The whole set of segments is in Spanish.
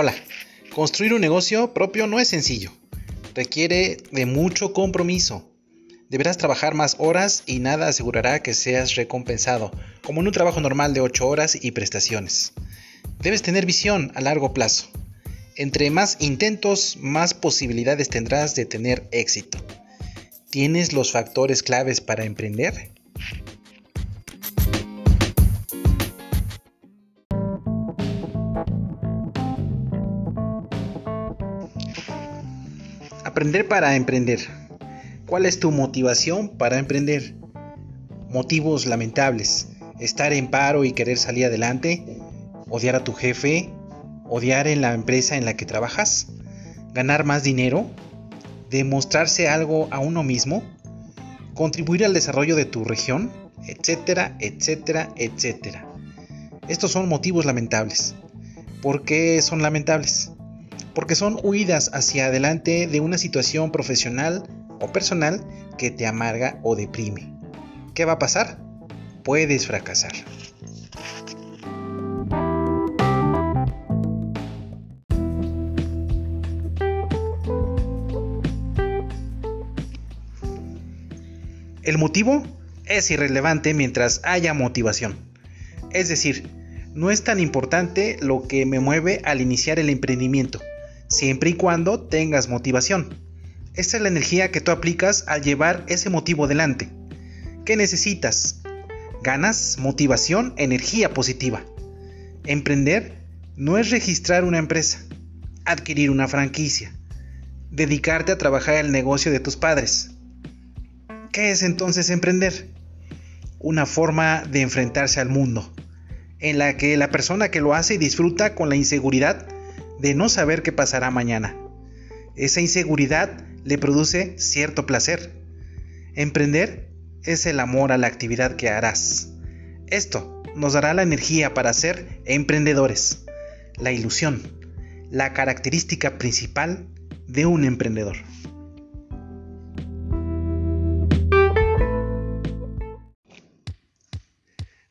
Hola, construir un negocio propio no es sencillo. Requiere de mucho compromiso. Deberás trabajar más horas y nada asegurará que seas recompensado, como en un trabajo normal de 8 horas y prestaciones. Debes tener visión a largo plazo. Entre más intentos, más posibilidades tendrás de tener éxito. ¿Tienes los factores claves para emprender? Aprender para emprender. ¿Cuál es tu motivación para emprender? Motivos lamentables. Estar en paro y querer salir adelante. Odiar a tu jefe. Odiar en la empresa en la que trabajas. Ganar más dinero. Demostrarse algo a uno mismo. Contribuir al desarrollo de tu región. Etcétera, etcétera, etcétera. Estos son motivos lamentables. ¿Por qué son lamentables? Porque son huidas hacia adelante de una situación profesional o personal que te amarga o deprime. ¿Qué va a pasar? Puedes fracasar. El motivo es irrelevante mientras haya motivación. Es decir, no es tan importante lo que me mueve al iniciar el emprendimiento, siempre y cuando tengas motivación. Esta es la energía que tú aplicas al llevar ese motivo delante. ¿Qué necesitas? Ganas, motivación, energía positiva. Emprender no es registrar una empresa, adquirir una franquicia, dedicarte a trabajar el negocio de tus padres. ¿Qué es entonces emprender? Una forma de enfrentarse al mundo, en la que la persona que lo hace disfruta con la inseguridad de no saber qué pasará mañana. Esa inseguridad le produce cierto placer. Emprender es el amor a la actividad que harás. Esto nos dará la energía para ser emprendedores. La ilusión, la característica principal de un emprendedor.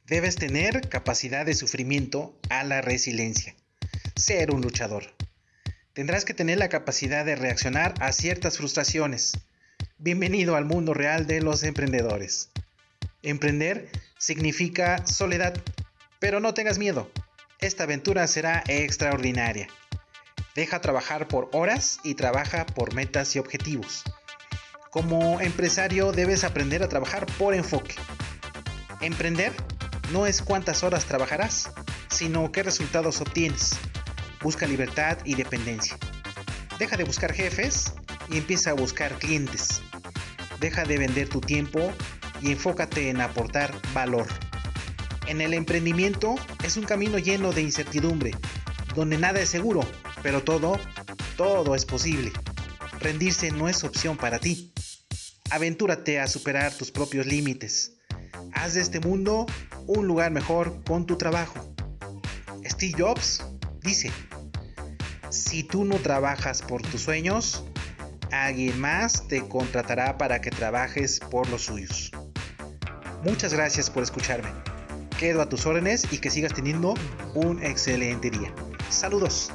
Debes tener capacidad de sufrimiento a la resiliencia ser un luchador. Tendrás que tener la capacidad de reaccionar a ciertas frustraciones. Bienvenido al mundo real de los emprendedores. Emprender significa soledad, pero no tengas miedo. Esta aventura será extraordinaria. Deja trabajar por horas y trabaja por metas y objetivos. Como empresario debes aprender a trabajar por enfoque. Emprender no es cuántas horas trabajarás, sino qué resultados obtienes. Busca libertad y dependencia. Deja de buscar jefes y empieza a buscar clientes. Deja de vender tu tiempo y enfócate en aportar valor. En el emprendimiento es un camino lleno de incertidumbre, donde nada es seguro, pero todo, todo es posible. Rendirse no es opción para ti. Aventúrate a superar tus propios límites. Haz de este mundo un lugar mejor con tu trabajo. Steve Jobs dice, si tú no trabajas por tus sueños, alguien más te contratará para que trabajes por los suyos. Muchas gracias por escucharme. Quedo a tus órdenes y que sigas teniendo un excelente día. Saludos.